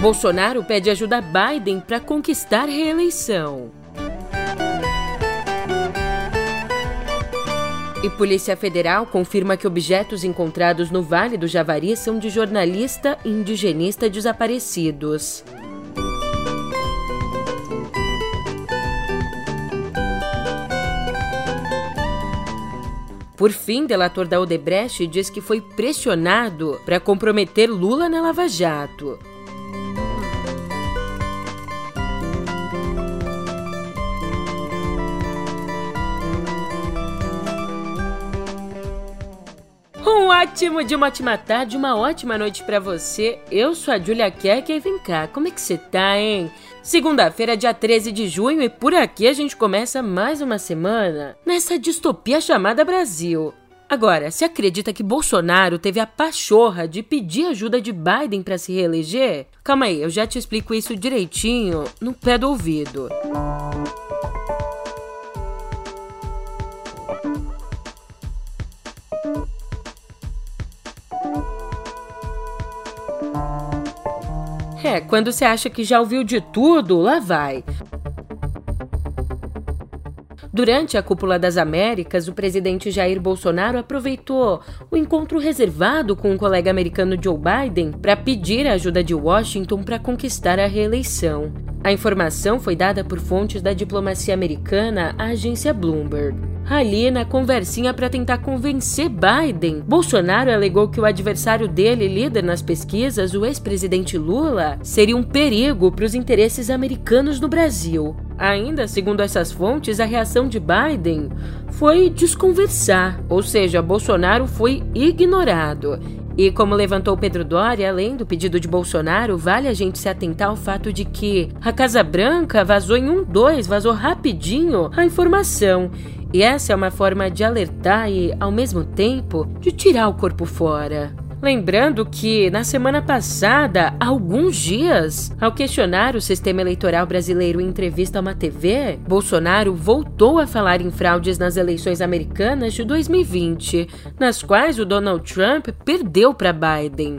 Bolsonaro pede ajuda a Biden para conquistar reeleição. E Polícia Federal confirma que objetos encontrados no Vale do Javari são de jornalista e indigenista desaparecidos. Por fim, delator da Odebrecht diz que foi pressionado para comprometer Lula na Lava Jato. Ótimo de uma ótima tarde, uma ótima noite para você. Eu sou a Julia Kerk e vem cá, como é que você tá, hein? Segunda-feira, dia 13 de junho, e por aqui a gente começa mais uma semana nessa distopia chamada Brasil. Agora, se acredita que Bolsonaro teve a pachorra de pedir ajuda de Biden para se reeleger? Calma aí, eu já te explico isso direitinho no pé do ouvido. É, quando você acha que já ouviu de tudo, lá vai. Durante a Cúpula das Américas, o presidente Jair Bolsonaro aproveitou o encontro reservado com o colega americano Joe Biden para pedir a ajuda de Washington para conquistar a reeleição. A informação foi dada por fontes da diplomacia americana à agência Bloomberg. Ali, na conversinha para tentar convencer Biden, Bolsonaro alegou que o adversário dele, líder nas pesquisas, o ex-presidente Lula, seria um perigo para os interesses americanos no Brasil. Ainda, segundo essas fontes, a reação de Biden foi desconversar, ou seja, Bolsonaro foi ignorado. E como levantou Pedro Doria, além do pedido de Bolsonaro, vale a gente se atentar ao fato de que a Casa Branca vazou em um dois, vazou rapidinho a informação e essa é uma forma de alertar e, ao mesmo tempo, de tirar o corpo fora. Lembrando que, na semana passada, há alguns dias, ao questionar o sistema eleitoral brasileiro em entrevista a uma TV, Bolsonaro voltou a falar em fraudes nas eleições americanas de 2020, nas quais o Donald Trump perdeu para Biden.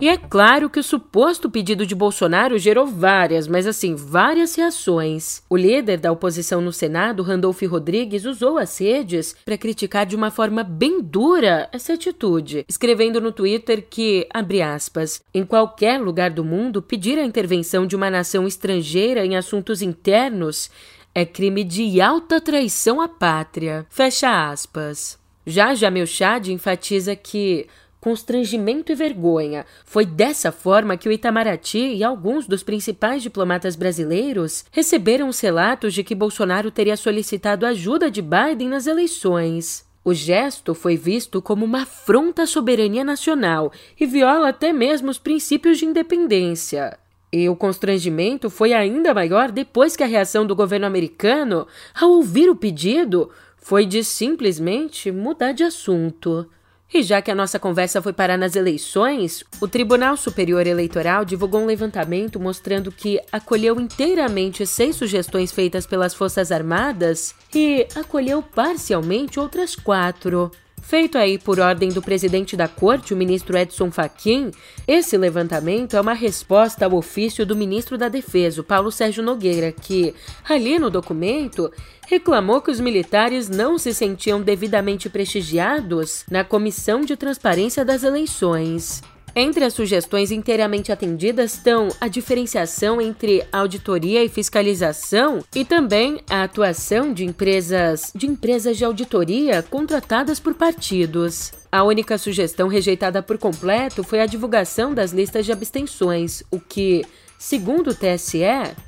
E é claro que o suposto pedido de Bolsonaro gerou várias, mas assim, várias reações. O líder da oposição no Senado, Randolph Rodrigues, usou as redes para criticar de uma forma bem dura essa atitude, escrevendo no Twitter que, abre aspas, em qualquer lugar do mundo, pedir a intervenção de uma nação estrangeira em assuntos internos é crime de alta traição à pátria. Fecha aspas. Já Jamil Chad enfatiza que constrangimento e vergonha. Foi dessa forma que o Itamaraty e alguns dos principais diplomatas brasileiros receberam os relatos de que Bolsonaro teria solicitado ajuda de Biden nas eleições. O gesto foi visto como uma afronta à soberania nacional e viola até mesmo os princípios de independência. E o constrangimento foi ainda maior depois que a reação do governo americano, ao ouvir o pedido, foi de simplesmente mudar de assunto. E já que a nossa conversa foi parar nas eleições, o Tribunal Superior Eleitoral divulgou um levantamento mostrando que acolheu inteiramente seis sugestões feitas pelas Forças Armadas e acolheu parcialmente outras quatro. Feito aí por ordem do presidente da corte, o ministro Edson Fachin, esse levantamento é uma resposta ao ofício do ministro da Defesa, Paulo Sérgio Nogueira, que, ali no documento, reclamou que os militares não se sentiam devidamente prestigiados na Comissão de Transparência das Eleições. Entre as sugestões inteiramente atendidas estão a diferenciação entre auditoria e fiscalização e também a atuação de empresas de empresas de auditoria contratadas por partidos. A única sugestão rejeitada por completo foi a divulgação das listas de abstenções, o que segundo o TSE,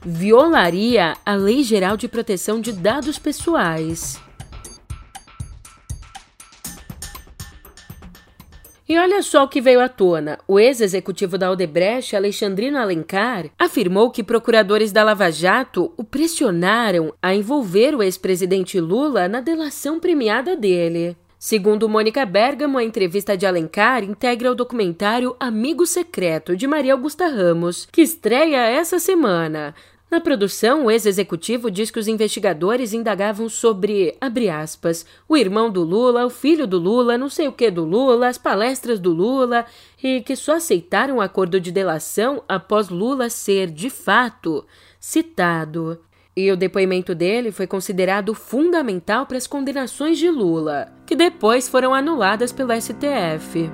violaria a Lei Geral de Proteção de Dados Pessoais. E olha só o que veio à tona. O ex-executivo da Odebrecht, Alexandrino Alencar, afirmou que procuradores da Lava Jato o pressionaram a envolver o ex-presidente Lula na delação premiada dele. Segundo Mônica Bergamo, a entrevista de Alencar integra o documentário Amigo Secreto, de Maria Augusta Ramos, que estreia essa semana. Na produção, o ex-executivo diz que os investigadores indagavam sobre, abre aspas, o irmão do Lula, o filho do Lula, não sei o que do Lula, as palestras do Lula, e que só aceitaram o acordo de delação após Lula ser, de fato, citado. E o depoimento dele foi considerado fundamental para as condenações de Lula, que depois foram anuladas pelo STF.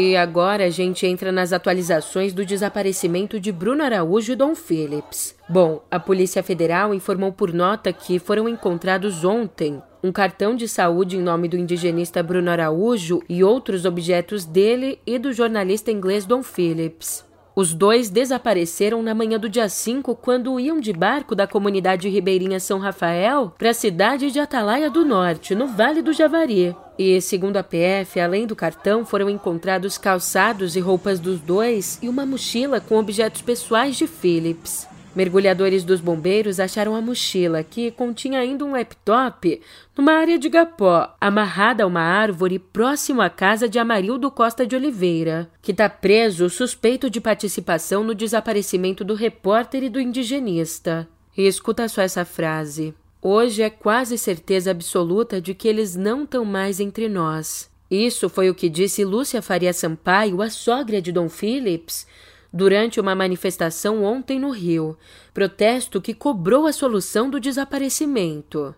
E agora a gente entra nas atualizações do desaparecimento de Bruno Araújo e Dom Phillips. Bom, a Polícia Federal informou por nota que foram encontrados ontem um cartão de saúde em nome do indigenista Bruno Araújo e outros objetos dele e do jornalista inglês Dom Phillips. Os dois desapareceram na manhã do dia 5 quando iam de barco da comunidade ribeirinha São Rafael para a cidade de Atalaia do Norte, no Vale do Javari. E, segundo a PF, além do cartão, foram encontrados calçados e roupas dos dois e uma mochila com objetos pessoais de Phillips. Mergulhadores dos bombeiros acharam a mochila, que continha ainda um laptop, numa área de Gapó, amarrada a uma árvore próximo à casa de Amarildo Costa de Oliveira, que está preso suspeito de participação no desaparecimento do repórter e do indigenista. E escuta só essa frase. Hoje é quase certeza absoluta de que eles não estão mais entre nós. Isso foi o que disse Lúcia Faria Sampaio, a sogra de Dom Phillips, durante uma manifestação ontem no Rio, protesto que cobrou a solução do desaparecimento.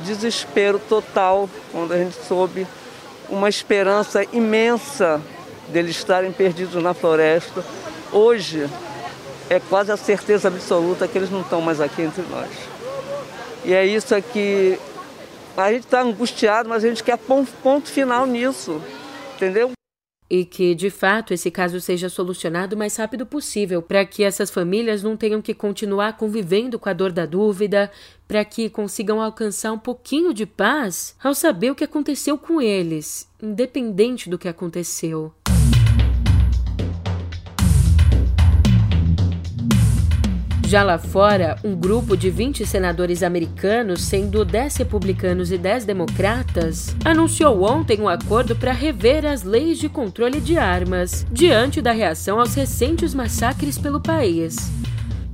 Desespero total quando a gente soube uma esperança imensa deles estarem perdidos na floresta. Hoje é quase a certeza absoluta que eles não estão mais aqui entre nós. E é isso que a gente está angustiado, mas a gente quer ponto final nisso, entendeu? E que, de fato, esse caso seja solucionado o mais rápido possível, para que essas famílias não tenham que continuar convivendo com a dor da dúvida, para que consigam alcançar um pouquinho de paz ao saber o que aconteceu com eles, independente do que aconteceu. Já lá fora, um grupo de 20 senadores americanos, sendo 10 republicanos e 10 democratas, anunciou ontem um acordo para rever as leis de controle de armas, diante da reação aos recentes massacres pelo país.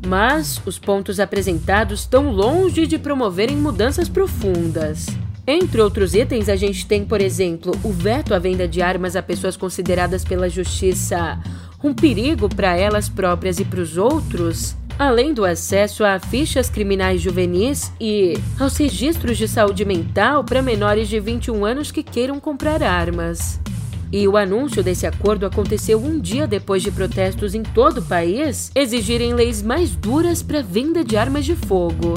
Mas os pontos apresentados estão longe de promoverem mudanças profundas. Entre outros itens, a gente tem, por exemplo, o veto à venda de armas a pessoas consideradas pela justiça um perigo para elas próprias e para os outros, além do acesso a fichas criminais juvenis e aos registros de saúde mental para menores de 21 anos que queiram comprar armas. E o anúncio desse acordo aconteceu um dia depois de protestos em todo o país exigirem leis mais duras para venda de armas de fogo.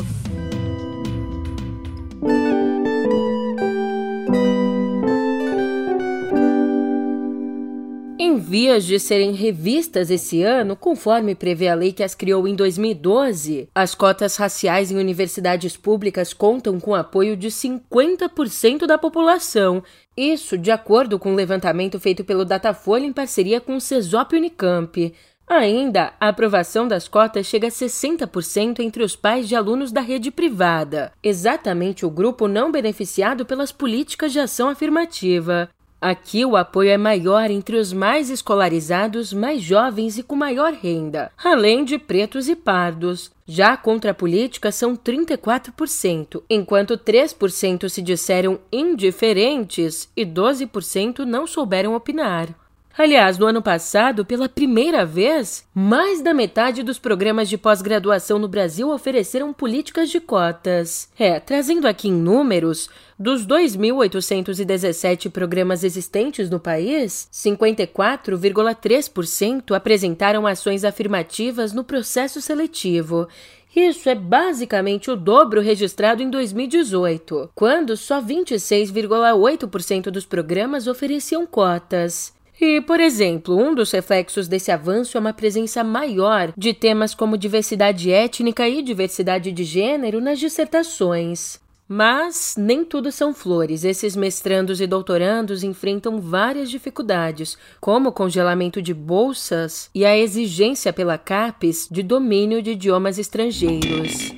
Vias de serem revistas esse ano, conforme prevê a lei que as criou em 2012. As cotas raciais em universidades públicas contam com apoio de 50% da população. Isso de acordo com o um levantamento feito pelo Datafolha em parceria com o CESOP Unicamp. Ainda, a aprovação das cotas chega a 60% entre os pais de alunos da rede privada, exatamente o grupo não beneficiado pelas políticas de ação afirmativa. Aqui o apoio é maior entre os mais escolarizados, mais jovens e com maior renda, além de pretos e pardos. Já contra a política são 34%, enquanto 3% se disseram indiferentes e 12% não souberam opinar. Aliás, no ano passado, pela primeira vez, mais da metade dos programas de pós-graduação no Brasil ofereceram políticas de cotas. É, trazendo aqui em números, dos 2.817 programas existentes no país, 54,3% apresentaram ações afirmativas no processo seletivo. Isso é basicamente o dobro registrado em 2018, quando só 26,8% dos programas ofereciam cotas. E, por exemplo, um dos reflexos desse avanço é uma presença maior de temas como diversidade étnica e diversidade de gênero nas dissertações. Mas nem tudo são flores. Esses mestrandos e doutorandos enfrentam várias dificuldades, como o congelamento de bolsas e a exigência pela CAPES de domínio de idiomas estrangeiros.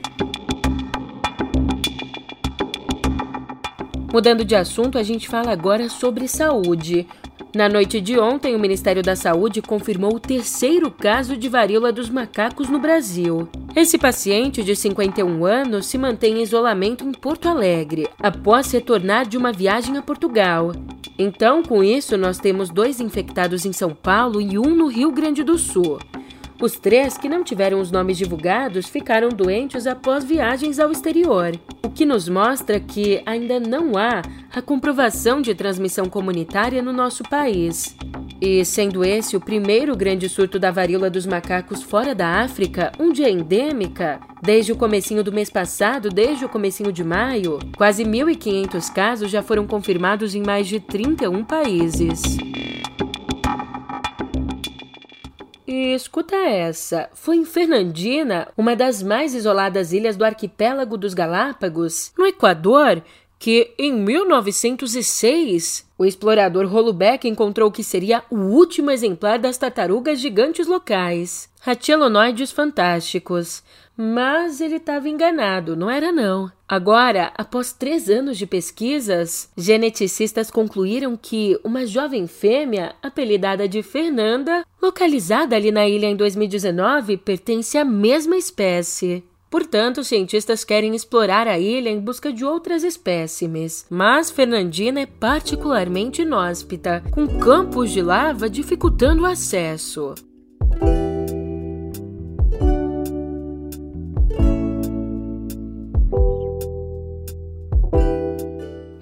Mudando de assunto, a gente fala agora sobre saúde. Na noite de ontem, o Ministério da Saúde confirmou o terceiro caso de varíola dos macacos no Brasil. Esse paciente, de 51 anos, se mantém em isolamento em Porto Alegre, após retornar de uma viagem a Portugal. Então, com isso, nós temos dois infectados em São Paulo e um no Rio Grande do Sul. Os três que não tiveram os nomes divulgados ficaram doentes após viagens ao exterior, o que nos mostra que ainda não há a comprovação de transmissão comunitária no nosso país. E sendo esse o primeiro grande surto da varíola dos macacos fora da África, onde é endêmica, desde o comecinho do mês passado, desde o comecinho de maio, quase 1.500 casos já foram confirmados em mais de 31 países. E escuta essa: foi em Fernandina, uma das mais isoladas ilhas do arquipélago dos Galápagos, no Equador, que em 1906 o explorador Holubeck encontrou que seria o último exemplar das tartarugas gigantes locais, Ratilonoides fantásticos. Mas ele estava enganado, não era não. Agora, após três anos de pesquisas, geneticistas concluíram que uma jovem fêmea, apelidada de Fernanda, localizada ali na ilha em 2019, pertence à mesma espécie. Portanto, os cientistas querem explorar a ilha em busca de outras espécimes. Mas Fernandina é particularmente inóspita, com campos de lava dificultando o acesso.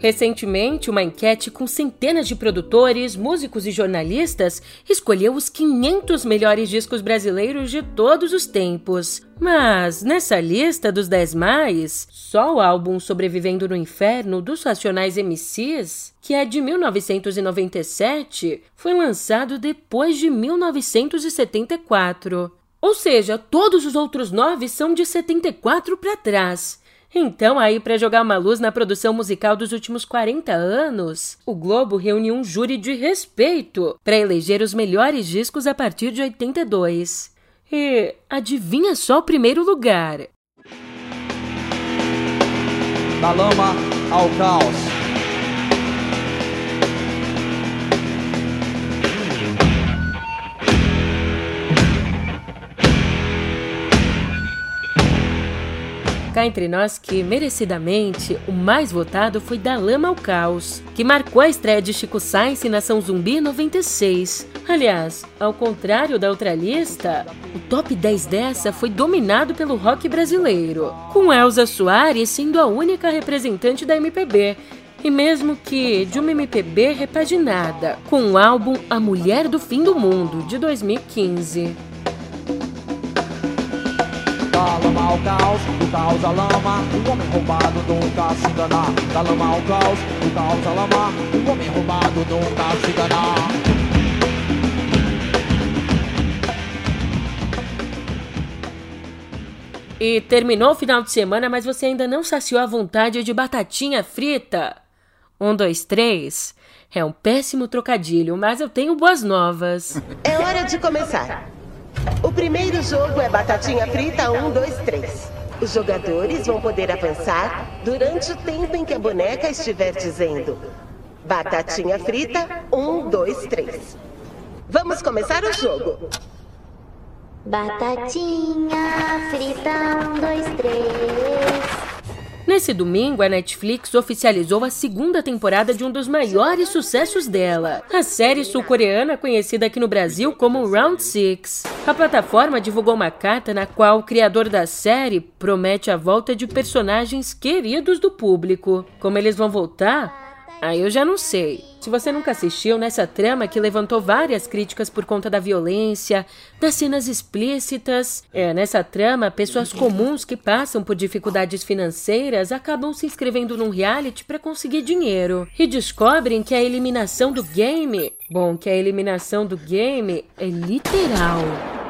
Recentemente, uma enquete com centenas de produtores, músicos e jornalistas escolheu os 500 melhores discos brasileiros de todos os tempos. Mas, nessa lista dos 10 mais, só o álbum Sobrevivendo no Inferno dos Racionais MCs, que é de 1997, foi lançado depois de 1974. Ou seja, todos os outros nove são de 74 para trás. Então, aí, para jogar uma luz na produção musical dos últimos 40 anos, o Globo reuniu um júri de respeito para eleger os melhores discos a partir de 82. E adivinha só o primeiro lugar? Da lama ao caos. Cá entre nós que, merecidamente, o mais votado foi Da Lama ao Caos, que marcou a estreia de Chico Sainz em Nação Zumbi 96. Aliás, ao contrário da outra lista, o top 10 dessa foi dominado pelo rock brasileiro, com Elza Soares sendo a única representante da MPB, e mesmo que de uma MPB repaginada, com o álbum A Mulher do Fim do Mundo, de 2015 ao caos, do caos à lama, o homem roubado nunca se engana. Da lama ao caos, do caos à lama, o homem roubado nunca se engana. E terminou o final de semana, mas você ainda não saciou a vontade de batatinha frita? Um, dois, três. É um péssimo trocadilho, mas eu tenho boas novas. É hora de começar. O primeiro jogo é batatinha frita 1, 2, 3. Os jogadores vão poder avançar durante o tempo em que a boneca estiver dizendo Batatinha frita 1, 2, 3. Vamos começar o jogo. Batatinha frita 1, 2, 3. Nesse domingo, a Netflix oficializou a segunda temporada de um dos maiores sucessos dela, a série sul-coreana conhecida aqui no Brasil como Round Six. A plataforma divulgou uma carta na qual o criador da série promete a volta de personagens queridos do público. Como eles vão voltar? Aí eu já não sei. Se você nunca assistiu nessa trama que levantou várias críticas por conta da violência, das cenas explícitas, é, nessa trama, pessoas comuns que passam por dificuldades financeiras acabam se inscrevendo num reality para conseguir dinheiro e descobrem que a eliminação do game, bom, que a eliminação do game é literal.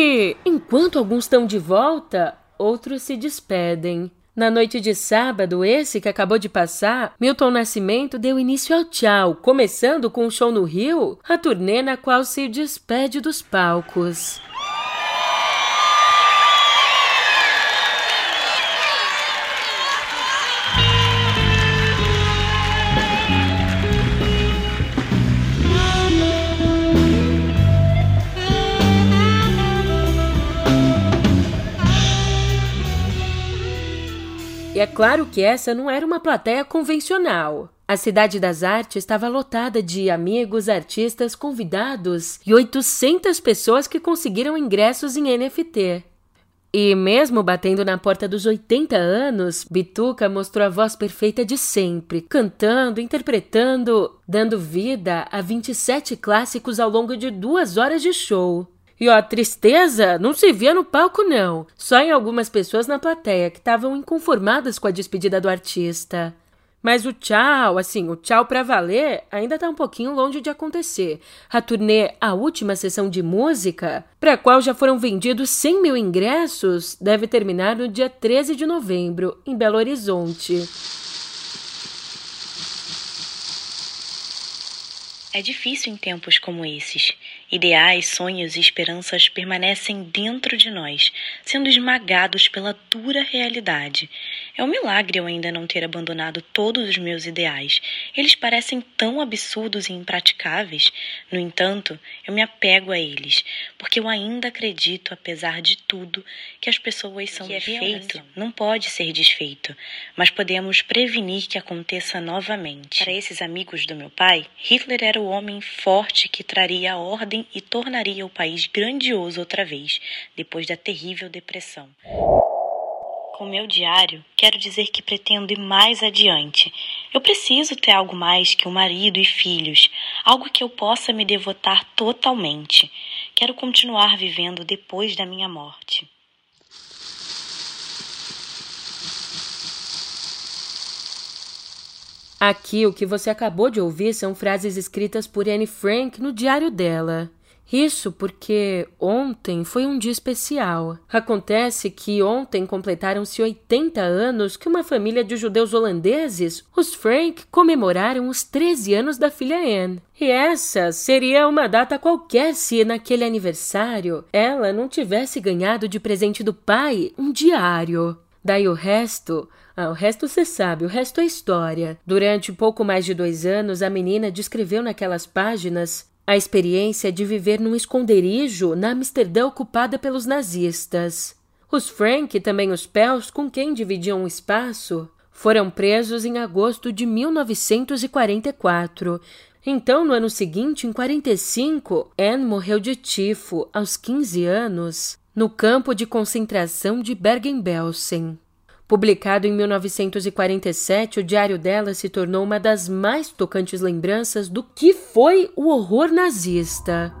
E enquanto alguns estão de volta, outros se despedem. Na noite de sábado, esse que acabou de passar, Milton Nascimento deu início ao tchau, começando com um show no Rio, a turnê na qual se despede dos palcos. E é claro que essa não era uma plateia convencional. A Cidade das Artes estava lotada de amigos, artistas, convidados e 800 pessoas que conseguiram ingressos em NFT. E mesmo batendo na porta dos 80 anos, Bituca mostrou a voz perfeita de sempre, cantando, interpretando, dando vida a 27 clássicos ao longo de duas horas de show. E ó, tristeza não se via no palco, não. Só em algumas pessoas na plateia que estavam inconformadas com a despedida do artista. Mas o tchau, assim, o tchau pra valer, ainda tá um pouquinho longe de acontecer. A turnê A Última Sessão de Música, para a qual já foram vendidos 100 mil ingressos, deve terminar no dia 13 de novembro, em Belo Horizonte. É difícil em tempos como esses. Ideais, sonhos e esperanças permanecem dentro de nós, sendo esmagados pela dura realidade. É um milagre eu ainda não ter abandonado todos os meus ideais. Eles parecem tão absurdos e impraticáveis. No entanto, eu me apego a eles, porque eu ainda acredito, apesar de tudo, que as pessoas são que é feito, não pode ser desfeito, mas podemos prevenir que aconteça novamente. Para esses amigos do meu pai, Hitler era o homem forte que traria a ordem e tornaria o país grandioso outra vez, depois da terrível depressão. Com meu diário, quero dizer que pretendo ir mais adiante. Eu preciso ter algo mais que um marido e filhos, algo que eu possa me devotar totalmente. Quero continuar vivendo depois da minha morte. Aqui o que você acabou de ouvir são frases escritas por Anne Frank no diário dela. Isso porque ontem foi um dia especial. Acontece que ontem completaram-se 80 anos que uma família de judeus holandeses, os Frank, comemoraram os 13 anos da filha Anne. E essa seria uma data qualquer se naquele aniversário ela não tivesse ganhado de presente do pai um diário. Daí o resto, ah, o resto você sabe, o resto é história. Durante pouco mais de dois anos, a menina descreveu naquelas páginas a experiência de viver num esconderijo na Amsterdã ocupada pelos nazistas. Os Frank e também os Pels, com quem dividiam um espaço, foram presos em agosto de 1944. Então, no ano seguinte, em 45, Anne morreu de tifo, aos 15 anos, no campo de concentração de Bergen-Belsen. Publicado em 1947, o diário dela se tornou uma das mais tocantes lembranças do que foi o horror nazista.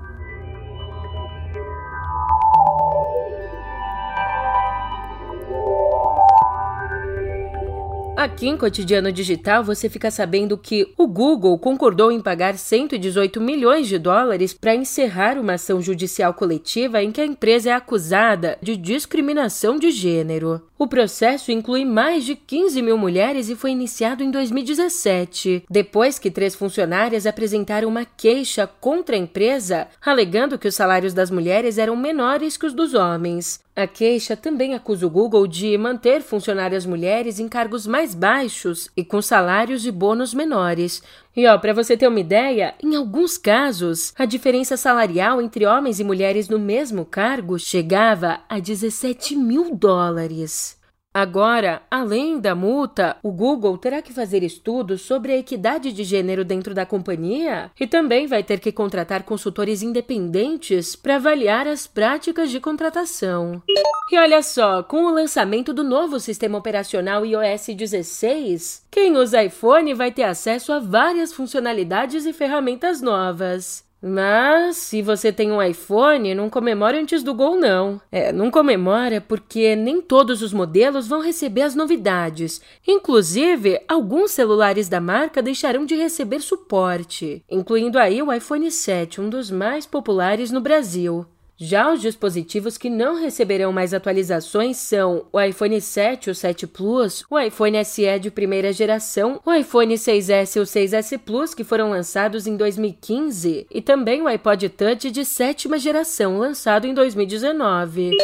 Aqui em Cotidiano Digital você fica sabendo que o Google concordou em pagar 118 milhões de dólares para encerrar uma ação judicial coletiva em que a empresa é acusada de discriminação de gênero. O processo inclui mais de 15 mil mulheres e foi iniciado em 2017, depois que três funcionárias apresentaram uma queixa contra a empresa, alegando que os salários das mulheres eram menores que os dos homens. A queixa também acusa o Google de manter funcionárias mulheres em cargos mais baixos e com salários e bônus menores. E ó, para você ter uma ideia, em alguns casos, a diferença salarial entre homens e mulheres no mesmo cargo chegava a 17 mil dólares. Agora, além da multa, o Google terá que fazer estudos sobre a equidade de gênero dentro da companhia e também vai ter que contratar consultores independentes para avaliar as práticas de contratação. E olha só, com o lançamento do novo sistema operacional iOS 16, quem usa iPhone vai ter acesso a várias funcionalidades e ferramentas novas. Mas se você tem um iPhone, não comemore antes do Gol, não. É, não comemora porque nem todos os modelos vão receber as novidades. Inclusive, alguns celulares da marca deixarão de receber suporte, incluindo aí o iPhone 7, um dos mais populares no Brasil. Já os dispositivos que não receberão mais atualizações são o iPhone 7 o 7 Plus, o iPhone SE de primeira geração, o iPhone 6S e o 6S Plus, que foram lançados em 2015, e também o iPod Touch de sétima geração, lançado em 2019.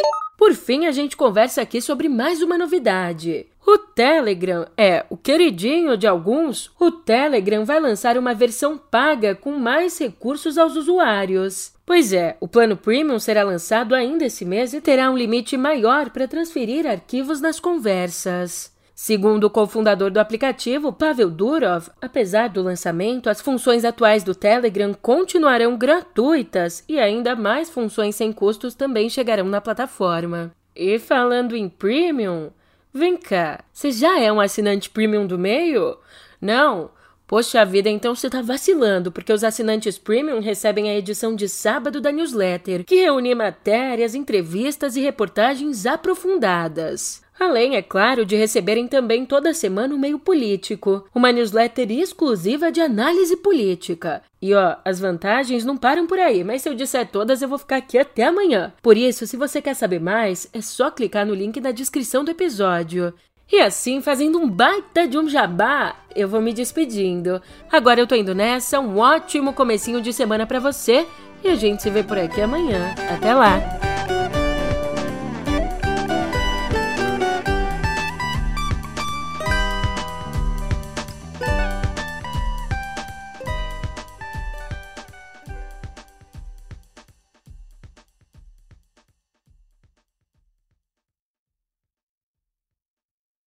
Por fim, a gente conversa aqui sobre mais uma novidade. O Telegram é o queridinho de alguns. O Telegram vai lançar uma versão paga com mais recursos aos usuários. Pois é, o plano Premium será lançado ainda esse mês e terá um limite maior para transferir arquivos nas conversas. Segundo o cofundador do aplicativo, Pavel Durov, apesar do lançamento, as funções atuais do Telegram continuarão gratuitas e ainda mais funções sem custos também chegarão na plataforma. E falando em Premium, vem cá, você já é um assinante Premium do meio? Não? Poxa vida, então você tá vacilando, porque os assinantes Premium recebem a edição de sábado da newsletter, que reúne matérias, entrevistas e reportagens aprofundadas. Além, é claro, de receberem também toda semana o meio político, uma newsletter exclusiva de análise política. E ó, as vantagens não param por aí, mas se eu disser todas, eu vou ficar aqui até amanhã. Por isso, se você quer saber mais, é só clicar no link na descrição do episódio. E assim, fazendo um baita de um jabá, eu vou me despedindo. Agora eu tô indo nessa, um ótimo comecinho de semana para você e a gente se vê por aqui amanhã. Até lá!